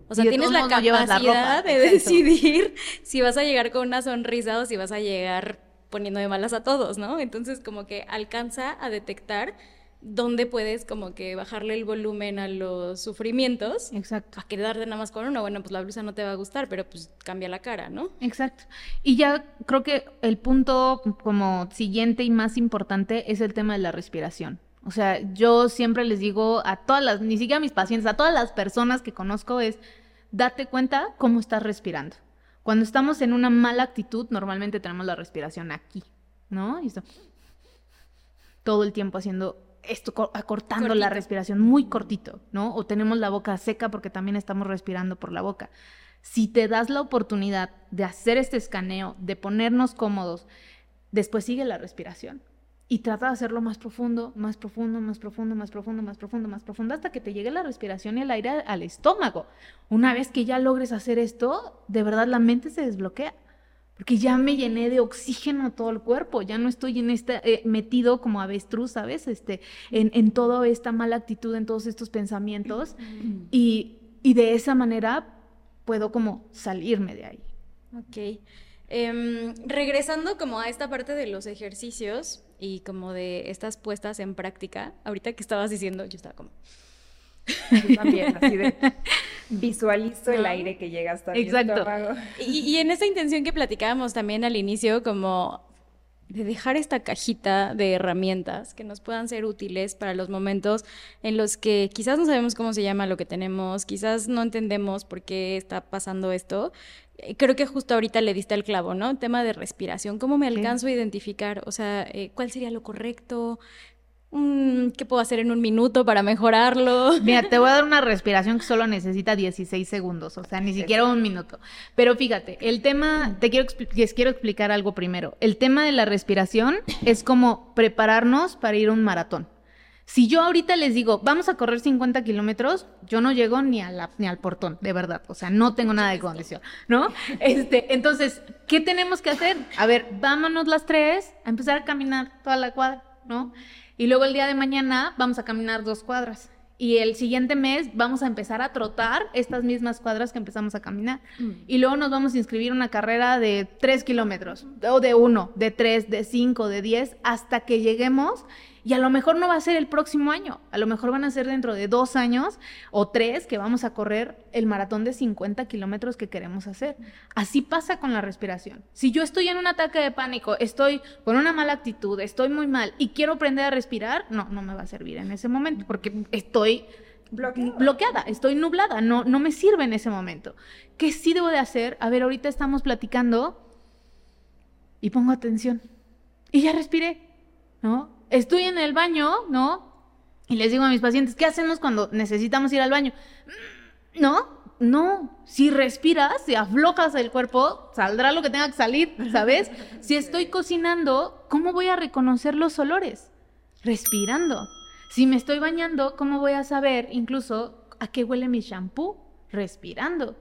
O sea, tienes la capacidad de decidir si vas a llegar con una sonrisa o si vas a llegar poniendo de malas a todos, ¿no? Entonces, como que alcanza a detectar dónde puedes como que bajarle el volumen a los sufrimientos. Exacto. A quedarte nada más con uno, bueno, pues la blusa no te va a gustar, pero pues cambia la cara, ¿no? Exacto. Y ya creo que el punto como siguiente y más importante es el tema de la respiración. O sea, yo siempre les digo a todas las, ni siquiera a mis pacientes, a todas las personas que conozco es, date cuenta cómo estás respirando. Cuando estamos en una mala actitud, normalmente tenemos la respiración aquí, ¿no? Y esto, todo el tiempo haciendo esto acortando la respiración muy cortito, ¿no? O tenemos la boca seca porque también estamos respirando por la boca. Si te das la oportunidad de hacer este escaneo, de ponernos cómodos, después sigue la respiración y trata de hacerlo más profundo, más profundo, más profundo, más profundo, más profundo, más profundo, hasta que te llegue la respiración y el aire al estómago. Una vez que ya logres hacer esto, de verdad la mente se desbloquea porque ya me llené de oxígeno todo el cuerpo, ya no estoy en este, eh, metido como avestruz, ¿sabes? Este, en, en toda esta mala actitud, en todos estos pensamientos, y, y, de esa manera puedo como salirme de ahí. Ok. Em, regresando como a esta parte de los ejercicios y como de estas puestas en práctica, ahorita que estabas diciendo, yo estaba como... Yo también, así de *laughs* visualizo el aire que llega hasta Exacto. Y, y en esa intención que platicábamos también al inicio, como de dejar esta cajita de herramientas que nos puedan ser útiles para los momentos en los que quizás no sabemos cómo se llama lo que tenemos, quizás no entendemos por qué está pasando esto. Eh, creo que justo ahorita le diste el clavo, ¿no? Tema de respiración, ¿cómo me alcanzo a identificar? O sea, eh, ¿cuál sería lo correcto? ¿Qué puedo hacer en un minuto para mejorarlo? *laughs* Mira, te voy a dar una *laughs* respiración que solo necesita 16 segundos, o sea, ni siquiera un minuto. Pero fíjate, el tema, te quiero, les quiero explicar algo primero. El tema de la respiración es como prepararnos para ir a un maratón. Si yo ahorita les digo, vamos a correr 50 kilómetros, yo no llego ni, a ni al portón, de verdad. O sea, no tengo nada de condición, ¿no? *laughs* Este, entonces, ¿qué tenemos que hacer? A ver, vámonos las tres a empezar a caminar toda la cuadra, ¿no? Y luego el día de mañana vamos a caminar dos cuadras. Y el siguiente mes vamos a empezar a trotar estas mismas cuadras que empezamos a caminar. Mm. Y luego nos vamos a inscribir una carrera de tres kilómetros, o de uno, de tres, de cinco, de diez, hasta que lleguemos y a lo mejor no va a ser el próximo año, a lo mejor van a ser dentro de dos años o tres que vamos a correr el maratón de 50 kilómetros que queremos hacer. Así pasa con la respiración. Si yo estoy en un ataque de pánico, estoy con una mala actitud, estoy muy mal y quiero aprender a respirar, no, no me va a servir en ese momento porque estoy bloqueada, estoy nublada, no, no me sirve en ese momento. ¿Qué sí debo de hacer? A ver, ahorita estamos platicando y pongo atención. Y ya respiré, ¿no? Estoy en el baño, ¿no? Y les digo a mis pacientes, ¿qué hacemos cuando necesitamos ir al baño? ¿No? No, si respiras, si aflojas el cuerpo, saldrá lo que tenga que salir, ¿sabes? Si estoy cocinando, ¿cómo voy a reconocer los olores? Respirando. Si me estoy bañando, ¿cómo voy a saber incluso a qué huele mi shampoo? Respirando.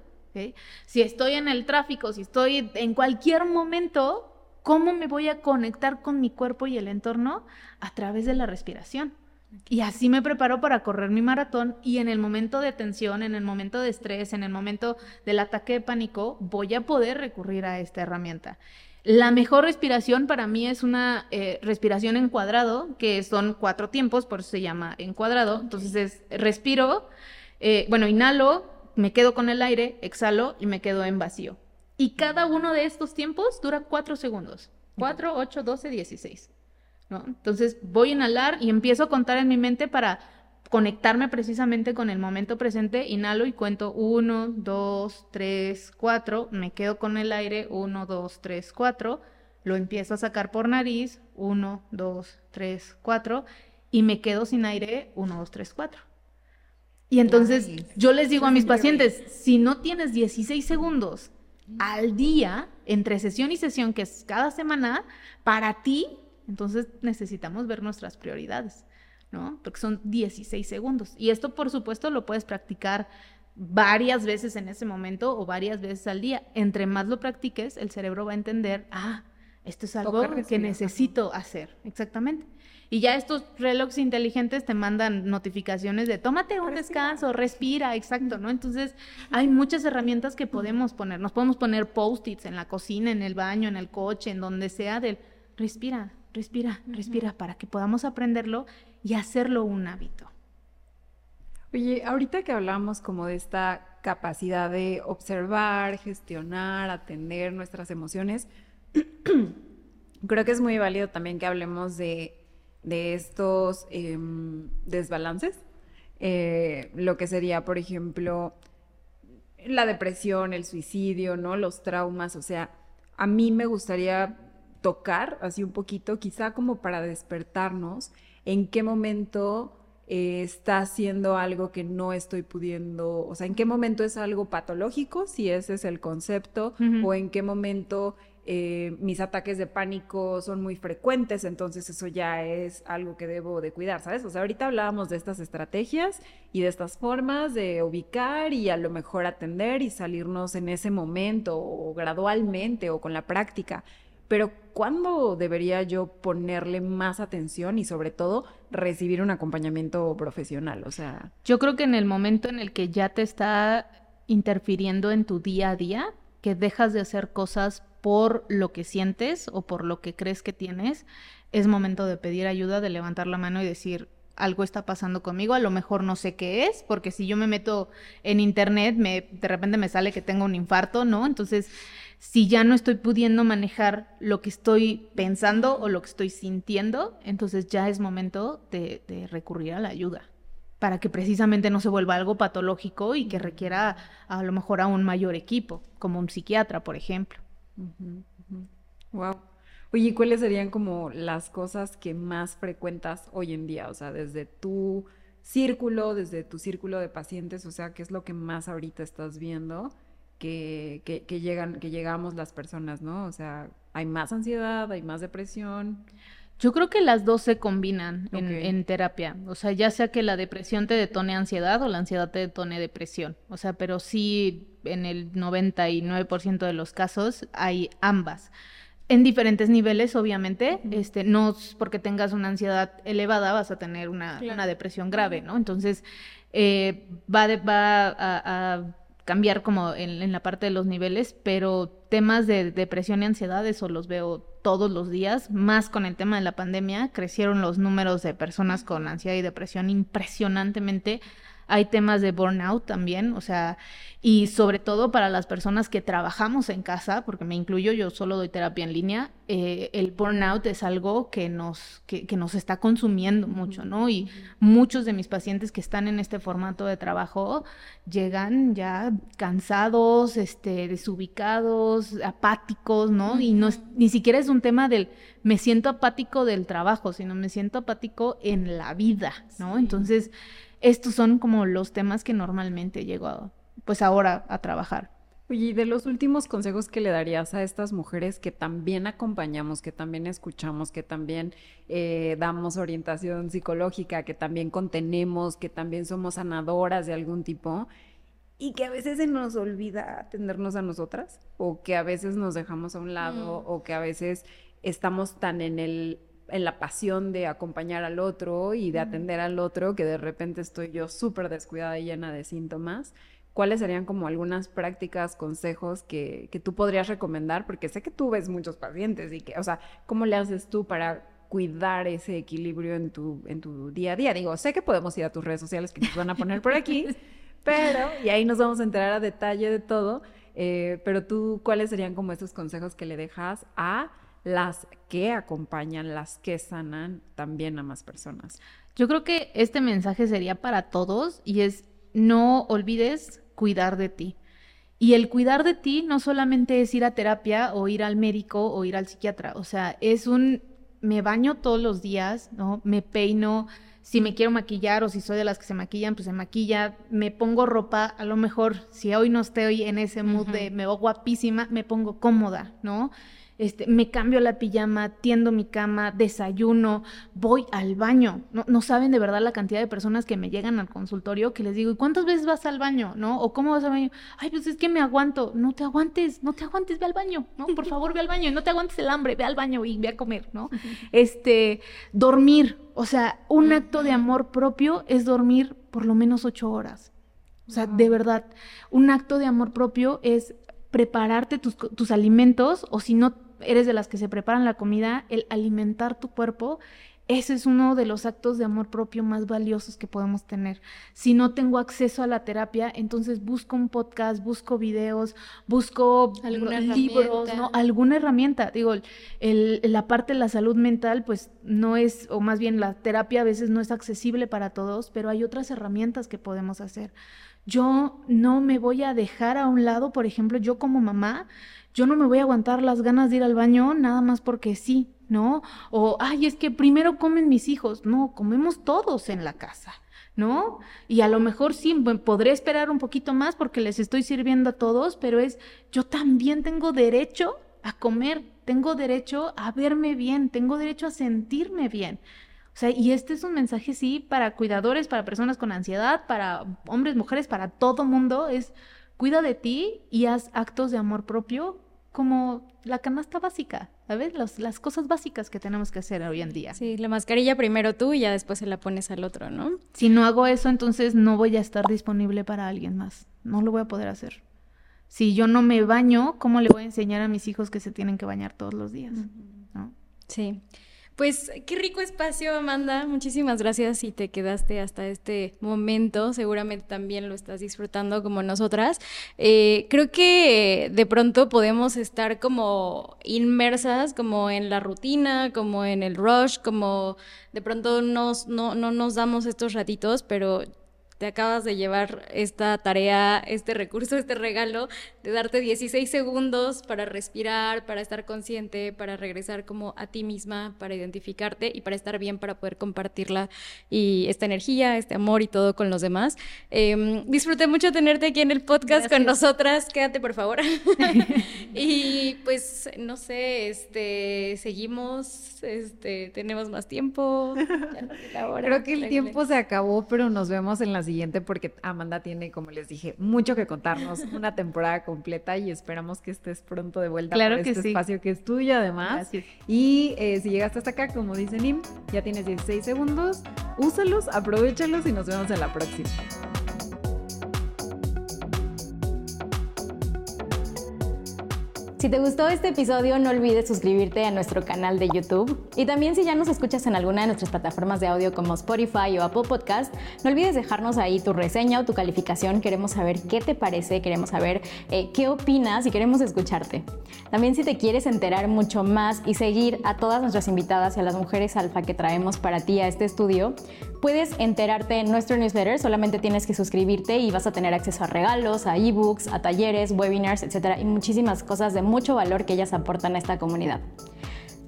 Si estoy en el tráfico, si estoy en cualquier momento, ¿Cómo me voy a conectar con mi cuerpo y el entorno? A través de la respiración. Y así me preparo para correr mi maratón y en el momento de tensión, en el momento de estrés, en el momento del ataque de pánico, voy a poder recurrir a esta herramienta. La mejor respiración para mí es una eh, respiración en cuadrado, que son cuatro tiempos, por eso se llama en cuadrado. Entonces es respiro, eh, bueno, inhalo, me quedo con el aire, exhalo y me quedo en vacío. Y cada uno de estos tiempos dura 4 segundos. 4, 8, 12, 16. ¿no? Entonces voy a inhalar y empiezo a contar en mi mente para conectarme precisamente con el momento presente. Inhalo y cuento 1, 2, 3, 4. Me quedo con el aire 1, 2, 3, 4. Lo empiezo a sacar por nariz 1, 2, 3, 4. Y me quedo sin aire 1, 2, 3, 4. Y entonces yo les digo a mis pacientes, si no tienes 16 segundos al día, entre sesión y sesión, que es cada semana, para ti, entonces necesitamos ver nuestras prioridades, ¿no? Porque son 16 segundos. Y esto, por supuesto, lo puedes practicar varias veces en ese momento o varias veces al día. Entre más lo practiques, el cerebro va a entender, ah, esto es algo que necesito hacer. Exactamente. Y ya estos relojes inteligentes te mandan notificaciones de tómate un descanso, respira, exacto, ¿no? Entonces, hay muchas herramientas que podemos poner. Nos podemos poner post-its en la cocina, en el baño, en el coche, en donde sea, del respira, respira, respira, para que podamos aprenderlo y hacerlo un hábito. Oye, ahorita que hablamos como de esta capacidad de observar, gestionar, atender nuestras emociones, *clears throat* creo que es muy válido también que hablemos de de estos em, desbalances. Eh, lo que sería, por ejemplo, la depresión, el suicidio, ¿no? Los traumas. O sea, a mí me gustaría tocar así un poquito, quizá como para despertarnos, en qué momento eh, está haciendo algo que no estoy pudiendo, o sea, en qué momento es algo patológico, si ese es el concepto, o en qué momento eh, mis ataques de pánico son muy frecuentes, entonces eso ya es algo que debo de cuidar, ¿sabes? O sea, ahorita hablábamos de estas estrategias y de estas formas de ubicar y a lo mejor atender y salirnos en ese momento o gradualmente o con la práctica. Pero ¿cuándo debería yo ponerle más atención y sobre todo recibir un acompañamiento profesional? O sea, yo creo que en el momento en el que ya te está interfiriendo en tu día a día, que dejas de hacer cosas por lo que sientes o por lo que crees que tienes, es momento de pedir ayuda, de levantar la mano y decir, algo está pasando conmigo, a lo mejor no sé qué es, porque si yo me meto en internet, me, de repente me sale que tengo un infarto, ¿no? Entonces, si ya no estoy pudiendo manejar lo que estoy pensando o lo que estoy sintiendo, entonces ya es momento de, de recurrir a la ayuda para que precisamente no se vuelva algo patológico y que requiera a lo mejor a un mayor equipo, como un psiquiatra, por ejemplo. Wow. Oye, ¿cuáles serían como las cosas que más frecuentas hoy en día? O sea, desde tu círculo, desde tu círculo de pacientes, o sea, ¿qué es lo que más ahorita estás viendo que, que, llegan, que llegamos las personas, ¿no? O sea, hay más ansiedad, hay más depresión. Yo creo que las dos se combinan en, terapia. O sea, ya sea que la depresión te detone ansiedad o la ansiedad te detone depresión. O sea, pero sí en el 99% de los casos hay ambas. En diferentes niveles, obviamente. Este, no porque tengas una ansiedad elevada vas a tener una, depresión grave, ¿no? Entonces, eh, va, va a cambiar como en, la parte de los niveles, pero temas de depresión y ansiedad, eso los veo todos los días, más con el tema de la pandemia, crecieron los números de personas con ansiedad y depresión impresionantemente hay temas de burnout también, o sea, y sobre todo para las personas que trabajamos en casa, porque me incluyo, yo solo doy terapia en línea, eh, el burnout es algo que nos, que, nos está consumiendo mucho, ¿no? Y muchos de mis pacientes que están en este formato de trabajo llegan ya cansados, este, desubicados, apáticos, ¿no? Y no ni siquiera es un tema del me siento apático del trabajo, sino me siento apático en la vida, ¿no? Entonces, estos son como los temas que normalmente llego pues ahora a trabajar. Oye, y de los últimos consejos que le darías a estas mujeres que también acompañamos, que también escuchamos, que también eh, damos orientación psicológica, que también contenemos, que también somos sanadoras de algún tipo, y que a veces se nos olvida atendernos a nosotras, o que a veces nos dejamos a un lado, mm. o que a veces estamos tan en el en la pasión de acompañar al otro y de atender al otro, que de repente estoy yo súper descuidada y llena de síntomas. ¿Cuáles serían como algunas prácticas, consejos que, que tú podrías recomendar? Porque sé que tú ves muchos pacientes y que, o sea, ¿cómo le haces tú para cuidar ese equilibrio en tu, en tu día a día? Digo, sé que podemos ir a tus redes sociales que nos van a poner por aquí, *laughs* pero, y ahí nos vamos a enterar a detalle de todo, eh, pero tú, ¿cuáles serían como esos consejos que le dejas a las que acompañan, las que sanan también a más personas. Yo creo que este mensaje sería para todos y es no olvides cuidar de ti. Y el cuidar de ti no solamente es ir a terapia o ir al médico o ir al psiquiatra, o sea, es un me baño todos los días, ¿no? Me peino, si me quiero maquillar o si soy de las que se maquillan, pues se maquilla, me pongo ropa, a lo mejor si hoy no estoy en ese mood de me veo guapísima, me pongo cómoda, ¿no? Este, me cambio la pijama, tiendo mi cama, desayuno, voy al baño. No, no, saben de verdad la cantidad de personas que me llegan al consultorio que les digo, ¿y cuántas veces vas al baño? ¿No? ¿O cómo vas al baño? Ay, pues es que me aguanto. No te aguantes, no te aguantes, ve al baño, ¿no? Por favor, ve al baño. No te aguantes el hambre, ve al baño y ve a comer, ¿no? *laughs* Este, dormir. O sea, un acto de amor propio es dormir por lo menos ocho horas. O sea, de verdad, un acto de amor propio es prepararte tus, tus alimentos o si no eres de las que se preparan la comida, el alimentar tu cuerpo, ese es uno de los actos de amor propio más valiosos que podemos tener. Si no tengo acceso a la terapia, entonces busco un podcast, busco videos, busco libros, ¿no? Alguna herramienta. Digo, el, la parte de la salud mental, pues no es, o más bien la terapia a veces no es accesible para todos, pero hay otras herramientas que podemos hacer. Yo no me voy a dejar a un lado, por ejemplo, yo como mamá, yo no me voy a aguantar las ganas de ir al baño nada más porque sí, ¿no? O, ay, es que primero comen mis hijos. No, comemos todos en la casa. ¿no? Y a lo mejor sí, podré esperar un poquito más porque les estoy sirviendo a todos, pero es, yo también tengo derecho a comer, tengo derecho a verme bien, tengo derecho a sentirme bien. O sea, y este es un mensaje, sí, para cuidadores, para personas con ansiedad, para hombres, mujeres, para todo mundo, es, cuida de ti y haz actos de amor propio como la canasta básica, ¿sabes? las cosas básicas que tenemos que hacer hoy en día. Sí, la mascarilla primero tú y ya después se la pones al otro, ¿no? Si no hago eso, entonces no voy a estar disponible para alguien más. No lo voy a poder hacer. Si yo no me baño, ¿cómo le voy a enseñar a mis hijos que se tienen que bañar todos los días? ¿no? Sí. Pues qué rico espacio, Amanda. Muchísimas gracias y te quedaste hasta este momento. Seguramente también lo estás disfrutando como nosotras. Eh, creo que de pronto podemos estar como inmersas, como en la rutina, como en el rush, como de pronto no, no nos damos estos ratitos, pero te acabas de llevar esta tarea, este recurso, este regalo de darte 16 segundos para respirar, para estar consciente, para regresar como a ti misma, para identificarte y para estar bien, para poder compartirla y esta energía, este amor y todo con los demás. Em, disfruté mucho tenerte aquí en el podcast con nosotras. Quédate, por favor. *laughs* *laughs* y pues, no sé, este, seguimos, este, tenemos más tiempo. Creo que el tiempo se acabó, pero nos vemos en la siguiente porque Amanda tiene, como les dije, mucho que contarnos, *laughs* una temporada completa y esperamos que estés pronto de vuelta claro por que este espacio que es tuyo además. Y eh, si llegaste hasta acá, como dice Nim, ya tienes 16 segundos, úsalos, aprovechalos y nos vemos en la próxima. Si te gustó este episodio, no olvides suscribirte a nuestro canal de YouTube. Y también si ya nos escuchas en alguna de nuestras plataformas de audio como Spotify o Apple Podcast, no olvides dejarnos ahí tu reseña o tu calificación. Queremos saber qué te parece, queremos saber eh, qué opinas y queremos escucharte. También si te quieres enterar mucho más y seguir a todas nuestras invitadas y a las mujeres alfa que traemos para ti a este estudio, puedes enterarte en nuestro newsletter. Solamente tienes que suscribirte y vas a tener acceso a regalos, a ebooks, a talleres, webinars, etcétera, y muchísimas cosas de mucho valor que ellas aportan a esta comunidad.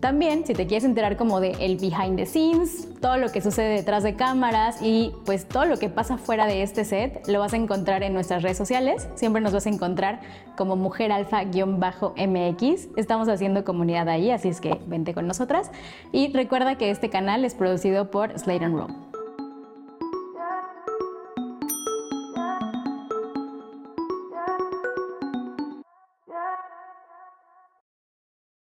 También, si te quieres enterar como de el behind the scenes, todo lo que sucede detrás de cámaras y pues todo lo que pasa fuera de este set, lo vas a encontrar en nuestras redes sociales. Siempre nos vas a encontrar como Mujer Alfa-MX. Estamos haciendo comunidad ahí, así es que vente con nosotras. Y recuerda que este canal es producido por Slate Room.